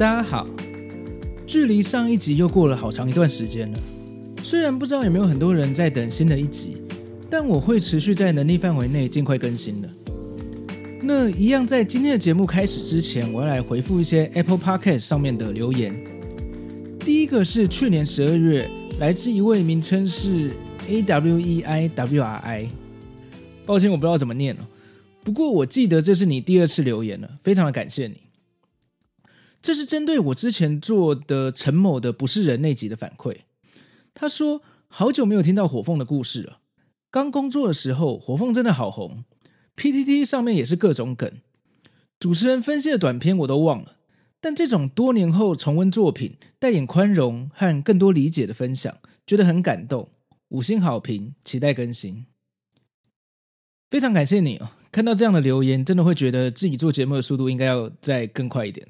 大家好，距离上一集又过了好长一段时间了。虽然不知道有没有很多人在等新的一集，但我会持续在能力范围内尽快更新的。那一样，在今天的节目开始之前，我要来回复一些 Apple Podcast 上面的留言。第一个是去年十二月，来自一位名称是 A W E I W R I，抱歉我不知道怎么念哦。不过我记得这是你第二次留言了，非常的感谢你。这是针对我之前做的陈某的不是人那集的反馈。他说：“好久没有听到火凤的故事了。刚工作的时候，火凤真的好红，PTT 上面也是各种梗。主持人分析的短片我都忘了，但这种多年后重温作品，带点宽容和更多理解的分享，觉得很感动。五星好评，期待更新。非常感谢你哦！看到这样的留言，真的会觉得自己做节目的速度应该要再更快一点。”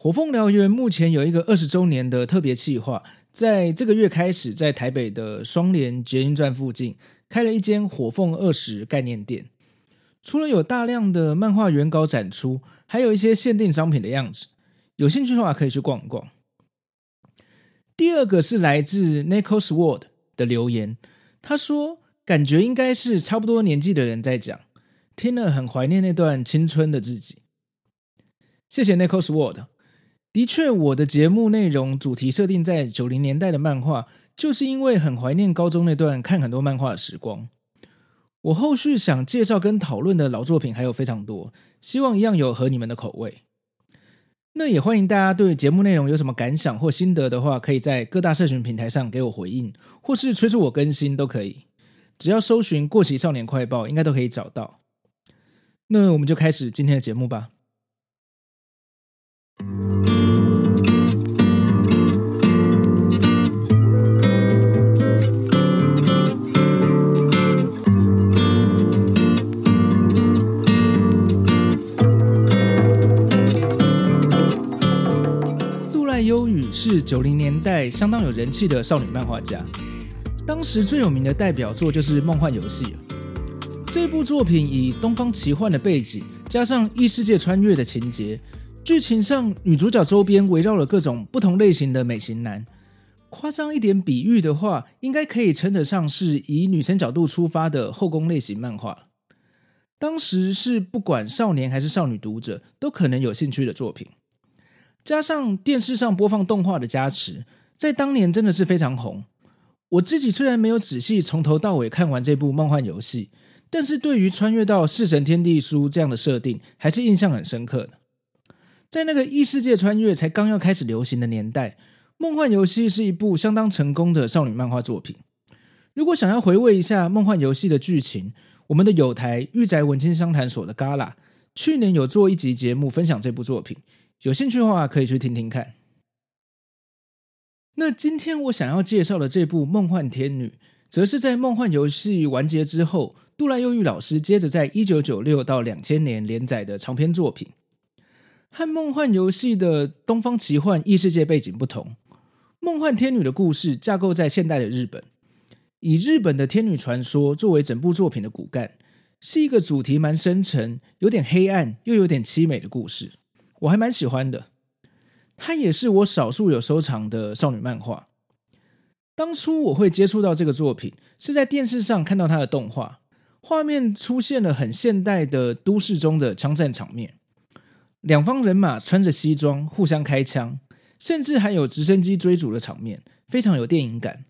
火凤燎原目前有一个二十周年的特别企划，在这个月开始，在台北的双连捷运站附近开了一间火凤二十概念店。除了有大量的漫画原稿展出，还有一些限定商品的样子。有兴趣的话，可以去逛一逛。第二个是来自 Nico Sword 的留言，他说：“感觉应该是差不多年纪的人在讲，听了很怀念那段青春的自己。”谢谢 Nico Sword。的确，我的节目内容主题设定在九零年代的漫画，就是因为很怀念高中那段看很多漫画的时光。我后续想介绍跟讨论的老作品还有非常多，希望一样有合你们的口味。那也欢迎大家对节目内容有什么感想或心得的话，可以在各大社群平台上给我回应，或是催促我更新都可以。只要搜寻“过期少年快报”，应该都可以找到。那我们就开始今天的节目吧。是九零年代相当有人气的少女漫画家，当时最有名的代表作就是《梦幻游戏》。这部作品以东方奇幻的背景，加上异世界穿越的情节，剧情上女主角周边围绕了各种不同类型的美型男。夸张一点比喻的话，应该可以称得上是以女生角度出发的后宫类型漫画。当时是不管少年还是少女读者都可能有兴趣的作品。加上电视上播放动画的加持，在当年真的是非常红。我自己虽然没有仔细从头到尾看完这部《梦幻游戏》，但是对于穿越到弑神天地书这样的设定，还是印象很深刻的。在那个异世界穿越才刚要开始流行的年代，《梦幻游戏》是一部相当成功的少女漫画作品。如果想要回味一下《梦幻游戏》的剧情，我们的友台御宅文青商谈所的 Gala 去年有做一集节目分享这部作品。有兴趣的话，可以去听听看。那今天我想要介绍的这部《梦幻天女》，则是在《梦幻游戏》完结之后，渡濑悠裕老师接着在一九九六到两千年连载的长篇作品。和《梦幻游戏》的东方奇幻异世界背景不同，《梦幻天女》的故事架构在现代的日本，以日本的天女传说作为整部作品的骨干，是一个主题蛮深沉、有点黑暗又有点凄美的故事。我还蛮喜欢的，它也是我少数有收藏的少女漫画。当初我会接触到这个作品，是在电视上看到它的动画，画面出现了很现代的都市中的枪战场面，两方人马穿着西装互相开枪，甚至还有直升机追逐的场面，非常有电影感。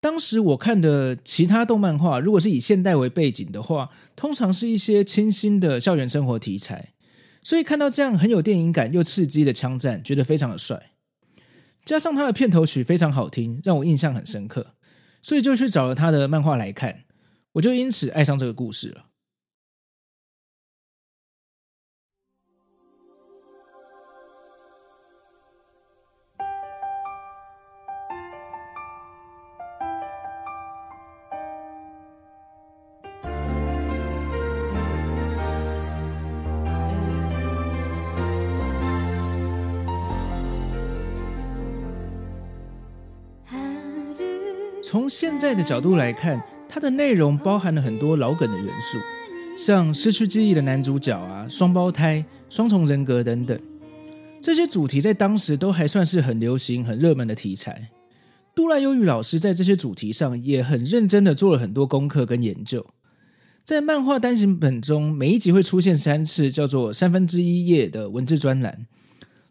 当时我看的其他动漫画，如果是以现代为背景的话，通常是一些清新的校园生活题材。所以看到这样很有电影感又刺激的枪战，觉得非常的帅。加上他的片头曲非常好听，让我印象很深刻，所以就去找了他的漫画来看，我就因此爱上这个故事了。从现在的角度来看，它的内容包含了很多老梗的元素，像失去记忆的男主角啊、双胞胎、双重人格等等。这些主题在当时都还算是很流行、很热门的题材。杜拉忧郁老师在这些主题上也很认真的做了很多功课跟研究。在漫画单行本中，每一集会出现三次叫做三分之一页的文字专栏。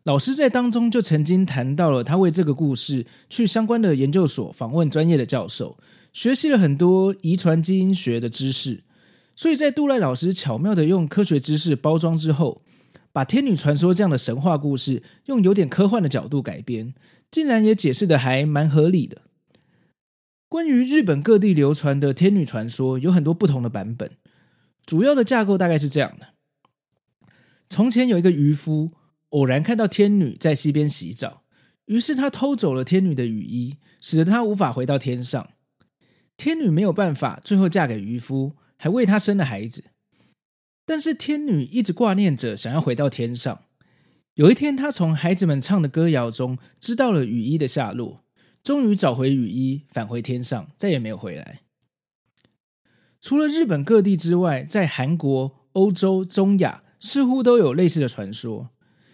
老师在当中就曾经谈到了他为这个故事去相关的研究所访问专业的教授，学习了很多遗传基因学的知识。所以在杜赖老师巧妙的用科学知识包装之后，把天女传说这样的神话故事用有点科幻的角度改编，竟然也解释得还蛮合理的。关于日本各地流传的天女传说，有很多不同的版本。主要的架构大概是这样的：从前有一个渔夫，偶然看到天女在溪边洗澡，于是他偷走了天女的雨衣，使得她无法回到天上。天女没有办法，最后嫁给渔夫，还为他生了孩子。但是天女一直挂念着，想要回到天上。有一天，她从孩子们唱的歌谣中知道了雨衣的下落。终于找回雨衣，返回天上，再也没有回来。除了日本各地之外，在韩国、欧洲、中亚似乎都有类似的传说。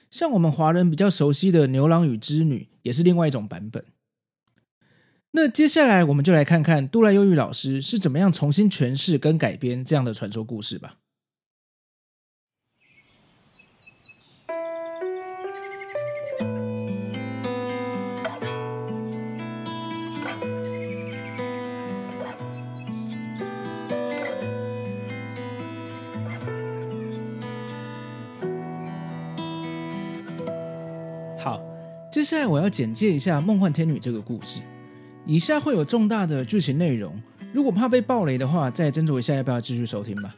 像我们华人比较熟悉的牛郎与织女，也是另外一种版本。那接下来，我们就来看看杜兰忧郁老师是怎么样重新诠释跟改编这样的传说故事吧。接下来我要简介一下《梦幻天女》这个故事。以下会有重大的剧情内容，如果怕被爆雷的话，再斟酌一下要不要继续收听吧。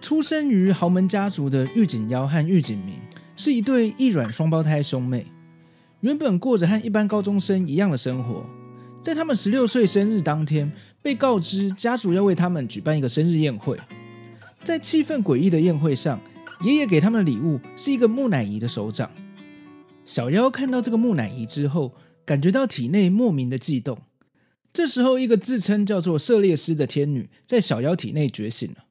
出生于豪门家族的玉井妖和玉井明是一对异卵双胞胎兄妹，原本过着和一般高中生一样的生活。在他们十六岁生日当天，被告知家族要为他们举办一个生日宴会。在气氛诡异的宴会上，爷爷给他们的礼物是一个木乃伊的手掌。小夭看到这个木乃伊之后，感觉到体内莫名的悸动。这时候，一个自称叫做色列丝的天女在小夭体内觉醒了。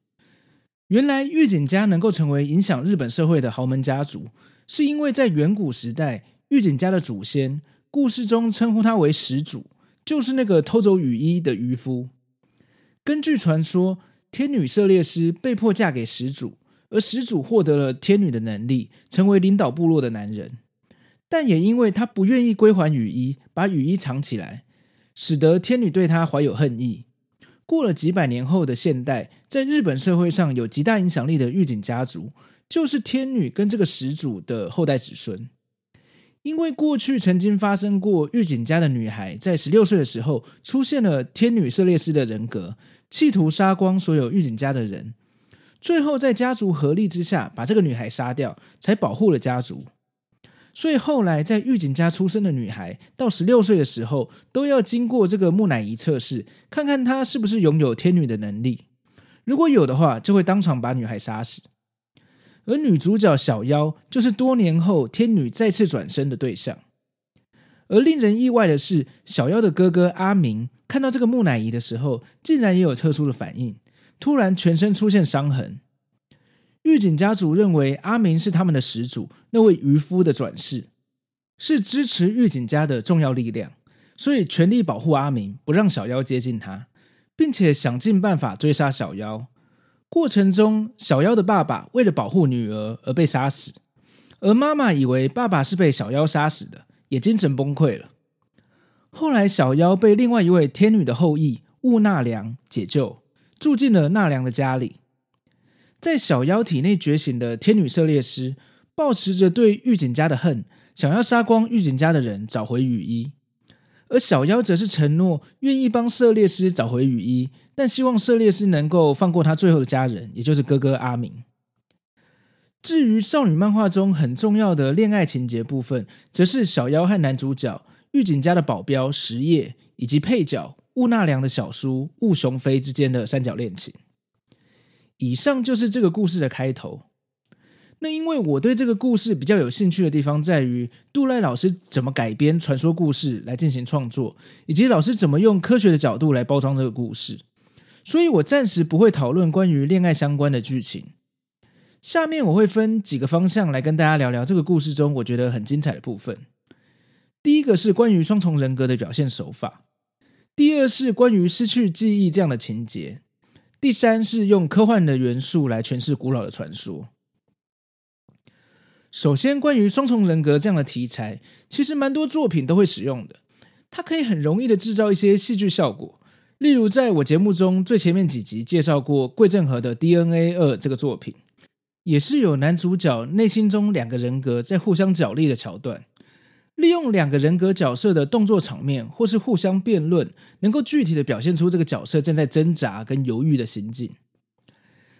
原来，玉井家能够成为影响日本社会的豪门家族，是因为在远古时代，玉井家的祖先，故事中称呼他为始祖，就是那个偷走雨衣的渔夫。根据传说，天女色列丝被迫嫁给始祖，而始祖获得了天女的能力，成为领导部落的男人。但也因为他不愿意归还雨衣，把雨衣藏起来，使得天女对他怀有恨意。过了几百年后的现代，在日本社会上有极大影响力的玉井家族，就是天女跟这个始祖的后代子孙。因为过去曾经发生过玉井家的女孩在十六岁的时候出现了天女色列斯的人格，企图杀光所有玉井家的人，最后在家族合力之下把这个女孩杀掉，才保护了家族。所以后来，在狱警家出生的女孩到十六岁的时候，都要经过这个木乃伊测试，看看她是不是拥有天女的能力。如果有的话，就会当场把女孩杀死。而女主角小夭就是多年后天女再次转生的对象。而令人意外的是，小夭的哥哥阿明看到这个木乃伊的时候，竟然也有特殊的反应，突然全身出现伤痕。狱警家族认为阿明是他们的始祖，那位渔夫的转世，是支持狱警家的重要力量，所以全力保护阿明，不让小夭接近他，并且想尽办法追杀小夭。过程中，小夭的爸爸为了保护女儿而被杀死，而妈妈以为爸爸是被小夭杀死的，也精神崩溃了。后来，小夭被另外一位天女的后裔雾纳凉解救，住进了纳凉的家里。在小夭体内觉醒的天女色列师，抱持着对玉井家的恨，想要杀光玉井家的人，找回雨衣；而小夭则是承诺愿意帮色列师找回雨衣，但希望色列师能够放过他最后的家人，也就是哥哥阿明。至于少女漫画中很重要的恋爱情节部分，则是小夭和男主角玉井家的保镖实业，以及配角雾纳良的小叔雾雄飞之间的三角恋情。以上就是这个故事的开头。那因为我对这个故事比较有兴趣的地方在于杜赖老师怎么改编传说故事来进行创作，以及老师怎么用科学的角度来包装这个故事，所以我暂时不会讨论关于恋爱相关的剧情。下面我会分几个方向来跟大家聊聊这个故事中我觉得很精彩的部分。第一个是关于双重人格的表现手法，第二是关于失去记忆这样的情节，第三是用科幻的元素来诠释古老的传说。首先，关于双重人格这样的题材，其实蛮多作品都会使用的。它可以很容易的制造一些戏剧效果。例如，在我节目中最前面几集介绍过桂正和的《DNA 二》这个作品，也是有男主角内心中两个人格在互相角力的桥段，利用两个人格角色的动作场面或是互相辩论，能够具体的表现出这个角色正在挣扎跟犹豫的心境。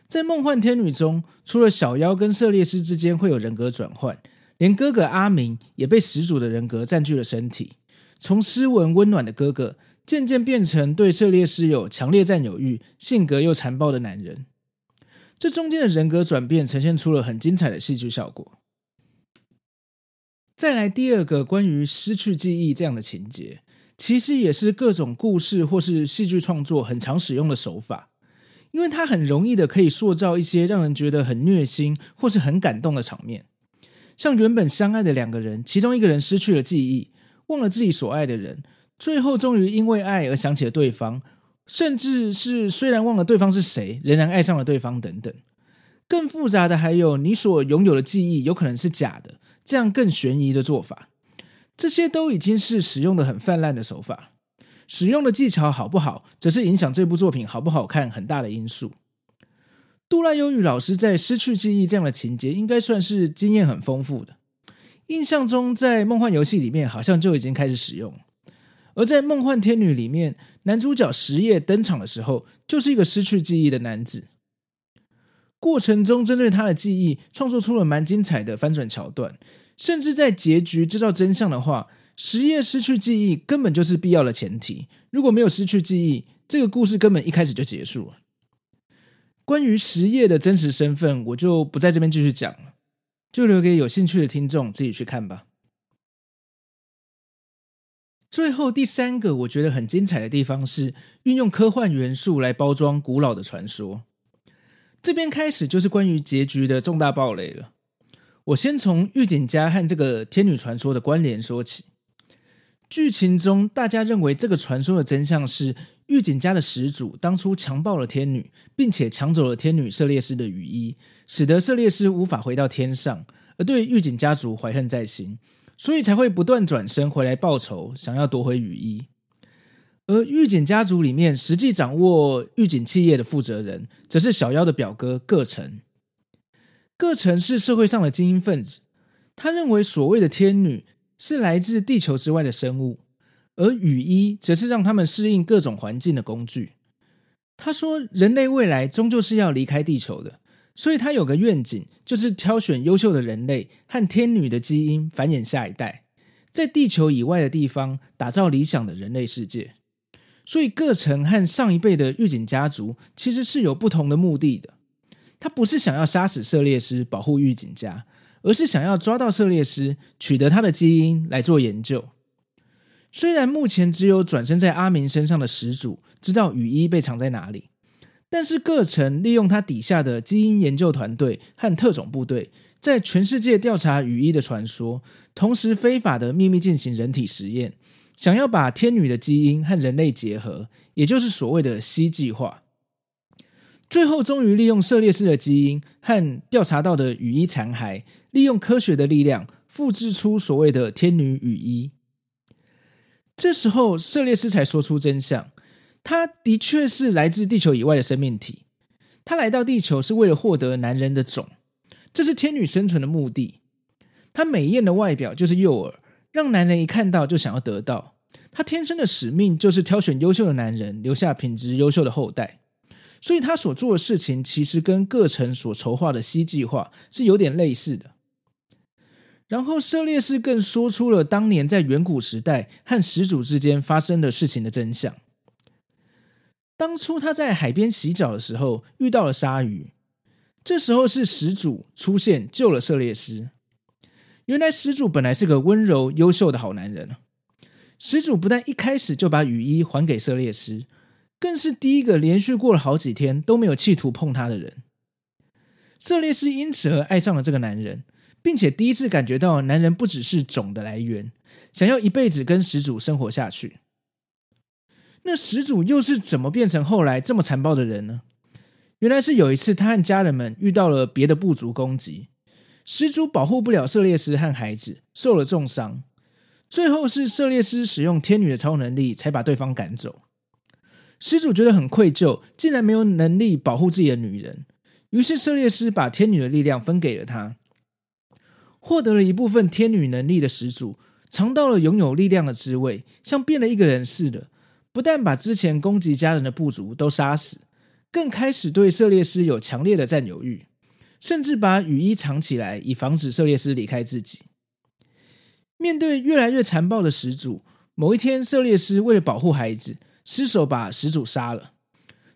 在梦幻天女中，除了小妖跟色列师之间会有人格转换，连哥哥阿明也被始祖的人格占据了身体，从斯文温暖的哥哥，渐渐变成对色列师有强烈占有欲、性格又残暴的男人。这中间的人格转变，呈现出了很精彩的戏剧效果。再来第二个关于失去记忆这样的情节，其实也是各种故事或是戏剧创作很常使用的手法。因为它很容易的可以塑造一些让人觉得很虐心或是很感动的场面，像原本相爱的两个人，其中一个人失去了记忆，忘了自己所爱的人，最后终于因为爱而想起了对方，甚至是虽然忘了对方是谁，仍然爱上了对方等等。更复杂的还有你所拥有的记忆有可能是假的，这样更悬疑的做法，这些都已经是使用的很泛滥的手法。使用的技巧好不好，则是影响这部作品好不好看很大的因素。杜赖悠宇老师在失去记忆这样的情节，应该算是经验很丰富的。印象中，在梦幻游戏里面好像就已经开始使用。而在梦幻天女里面，男主角石业登场的时候，就是一个失去记忆的男子。过程中针对他的记忆，创作出了蛮精彩的翻转桥段，甚至在结局知道真相的话。石叶失去记忆根本就是必要的前提。如果没有失去记忆，这个故事根本一开始就结束了。关于实业的真实身份，我就不在这边继续讲了，就留给有兴趣的听众自己去看吧。最后第三个我觉得很精彩的地方是运用科幻元素来包装古老的传说。这边开始就是关于结局的重大暴雷了。我先从玉井家和这个天女传说的关联说起。剧情中，大家认为这个传说的真相是玉井家的始祖当初强暴了天女，并且抢走了天女色列斯的雨衣，使得色列斯无法回到天上，而对玉井家族怀恨在心，所以才会不断转生回来报仇，想要夺回雨衣。而玉井家族里面实际掌握玉井企业的负责人，则是小妖的表哥各城。各城是社会上的精英分子，他认为所谓的天女。是来自地球之外的生物，而羽衣则是让他们适应各种环境的工具。他说，人类未来终究是要离开地球的，所以他有个愿景，就是挑选优秀的人类和天女的基因繁衍下一代，在地球以外的地方打造理想的人类世界。所以，各城和上一辈的狱警家族其实是有不同的目的的。他不是想要杀死色列师，保护狱警家。而是想要抓到色列师，取得他的基因来做研究。虽然目前只有转生在阿明身上的始祖知道羽衣被藏在哪里，但是各城利用他底下的基因研究团队和特种部队，在全世界调查羽衣的传说，同时非法的秘密进行人体实验，想要把天女的基因和人类结合，也就是所谓的 C 计划。最后，终于利用色列斯的基因和调查到的羽衣残骸，利用科学的力量复制出所谓的天女羽衣。这时候，色列斯才说出真相：他的确是来自地球以外的生命体。他来到地球是为了获得男人的种，这是天女生存的目的。他美艳的外表就是诱饵，让男人一看到就想要得到。他天生的使命就是挑选优秀的男人，留下品质优秀的后代。所以他所做的事情，其实跟各城所筹划的 C 计划是有点类似的。然后色列师更说出了当年在远古时代和始祖之间发生的事情的真相。当初他在海边洗澡的时候遇到了鲨鱼，这时候是始祖出现救了色列斯。原来始祖本来是个温柔优秀的好男人。始祖不但一开始就把雨衣还给色列斯，更是第一个连续过了好几天都没有企图碰她的人。色列斯因此而爱上了这个男人，并且第一次感觉到男人不只是种的来源，想要一辈子跟始祖生活下去。那始祖又是怎么变成后来这么残暴的人呢？原来是有一次他和家人们遇到了别的部族攻击，始祖保护不了色列斯和孩子，受了重伤。最后是色列斯使用天女的超能力才把对方赶走。始祖觉得很愧疚，竟然没有能力保护自己的女人，于是色列斯把天女的力量分给了他。获得了一部分天女能力的始祖，尝到了拥有力量的滋味，像变了一个人似的。不但把之前攻击家人的部族都杀死，更开始对色列斯有强烈的占有欲，甚至把雨衣藏起来，以防止色列斯离开自己。面对越来越残暴的始祖，某一天，色列斯为了保护孩子，失手把始祖杀了。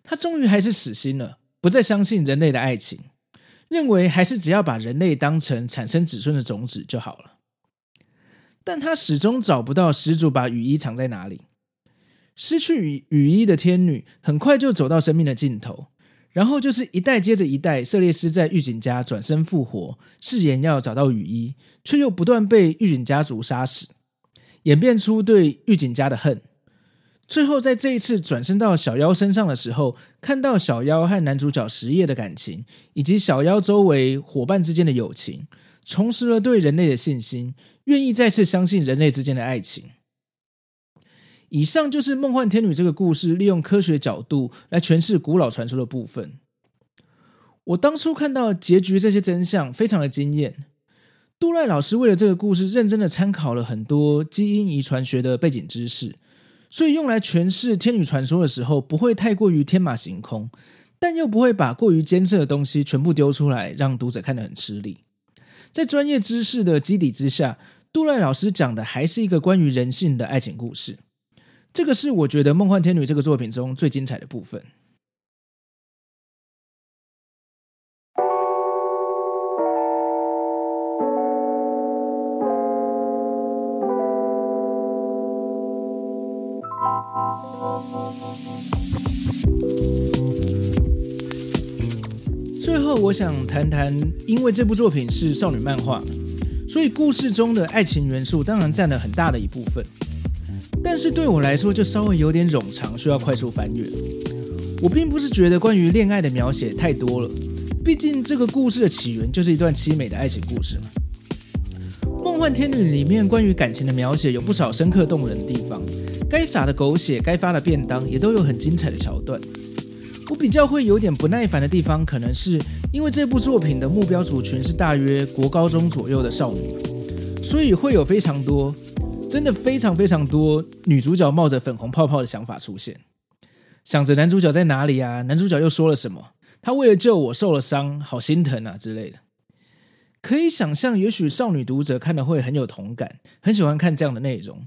他终于还是死心了，不再相信人类的爱情，认为还是只要把人类当成产生子孙的种子就好了。但他始终找不到始祖把雨衣藏在哪里。失去雨雨衣的天女很快就走到生命的尽头，然后就是一代接着一代，色列斯在狱警家转身复活，誓言要找到雨衣，却又不断被狱警家族杀死，演变出对狱警家的恨。最后在这一次转身到小妖身上的时候，看到小妖和男主角实业的感情，以及小妖周围伙伴之间的友情，重拾了对人类的信心，愿意再次相信人类之间的爱情。以上就是梦幻天女这个故事利用科学角度来诠释古老传说的部分。我当初看到结局这些真相，非常的惊艳。杜赖老师为了这个故事，认真的参考了很多基因遗传学的背景知识，所以用来诠释天女传说的时候，不会太过于天马行空，但又不会把过于艰涩的东西全部丢出来，让读者看得很吃力。在专业知识的基底之下，杜赖老师讲的还是一个关于人性的爱情故事。这个是我觉得《梦幻天女》这个作品中最精彩的部分。最后，我想谈谈，因为这部作品是少女漫画，所以故事中的爱情元素当然占了很大的一部分。但是对我来说，就稍微有点冗长，需要快速翻阅。我并不是觉得关于恋爱的描写太多了，毕竟这个故事的起源就是一段凄美的爱情故事嘛。《梦幻天女》里面关于感情的描写有不少深刻动人的地方，该洒的狗血，该发的便当，也都有很精彩的桥段。我比较会有点不耐烦的地方，可能是因为这部作品的目标族群是大约国高中左右的少女，所以会有非常多。真的非常非常多女主角冒着粉红泡泡的想法出现，想着男主角在哪里啊？男主角又说了什么？他为了救我受了伤，好心疼啊之类的。可以想象，也许少女读者看了会很有同感，很喜欢看这样的内容。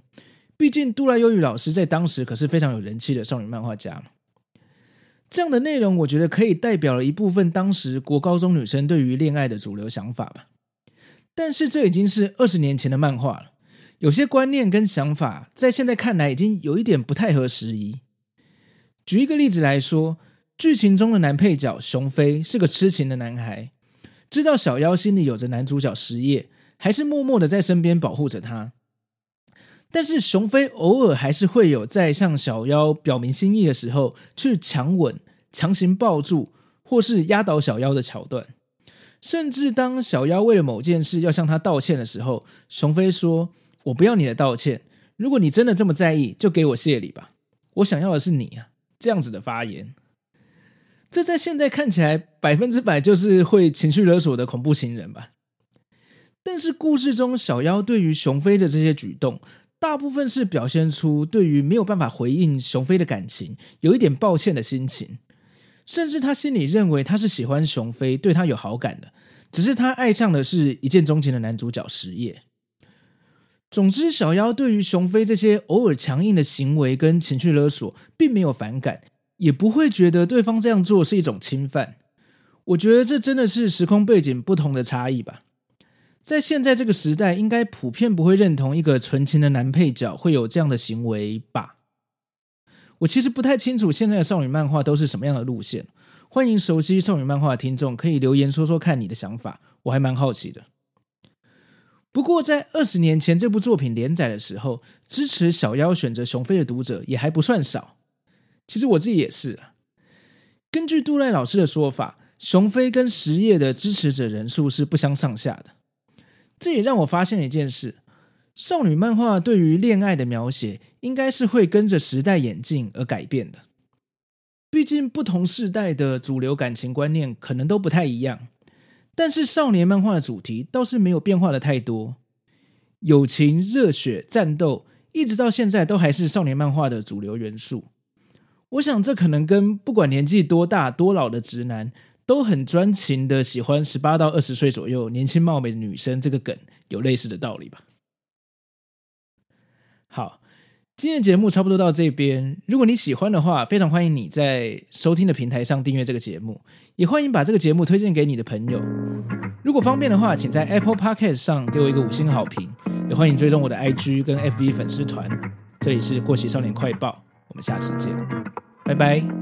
毕竟渡濑悠宇老师在当时可是非常有人气的少女漫画家嘛。这样的内容，我觉得可以代表了一部分当时国高中女生对于恋爱的主流想法吧。但是这已经是二十年前的漫画了。有些观念跟想法，在现在看来已经有一点不太合时宜。举一个例子来说，剧情中的男配角熊飞是个痴情的男孩，知道小妖心里有着男主角实业，还是默默的在身边保护着他。但是熊飞偶尔还是会有在向小妖表明心意的时候，去强吻、强行抱住，或是压倒小妖的桥段。甚至当小妖为了某件事要向他道歉的时候，熊飞说。我不要你的道歉，如果你真的这么在意，就给我谢礼吧。我想要的是你啊，这样子的发言，这在现在看起来百分之百就是会情绪勒索的恐怖情人吧。但是故事中小妖对于熊飞的这些举动，大部分是表现出对于没有办法回应熊飞的感情，有一点抱歉的心情，甚至他心里认为他是喜欢熊飞，对他有好感的，只是他爱上的是一见钟情的男主角实业。总之，小妖对于熊飞这些偶尔强硬的行为跟情绪勒索，并没有反感，也不会觉得对方这样做是一种侵犯。我觉得这真的是时空背景不同的差异吧。在现在这个时代，应该普遍不会认同一个纯情的男配角会有这样的行为吧。我其实不太清楚现在的少女漫画都是什么样的路线。欢迎熟悉少女漫画的听众可以留言说说看你的想法，我还蛮好奇的。不过在二十年前这部作品连载的时候，支持小夭选择熊飞的读者也还不算少。其实我自己也是啊。根据杜赖老师的说法，熊飞跟实业的支持者人数是不相上下的。这也让我发现了一件事：少女漫画对于恋爱的描写，应该是会跟着时代演进而改变的。毕竟不同世代的主流感情观念可能都不太一样，但是少年漫画的主题倒是没有变化的太多。友情、热血、战斗，一直到现在都还是少年漫画的主流元素。我想这可能跟不管年纪多大多老的直男都很专情的喜欢十八到二十岁左右年轻貌美的女生这个梗有类似的道理吧。好。今天的节目差不多到这边，如果你喜欢的话，非常欢迎你在收听的平台上订阅这个节目，也欢迎把这个节目推荐给你的朋友。如果方便的话，请在 Apple Podcast 上给我一个五星好评，也欢迎追踪我的 IG 跟 FB 粉丝团。这里是过期少年快报，我们下次见，拜拜。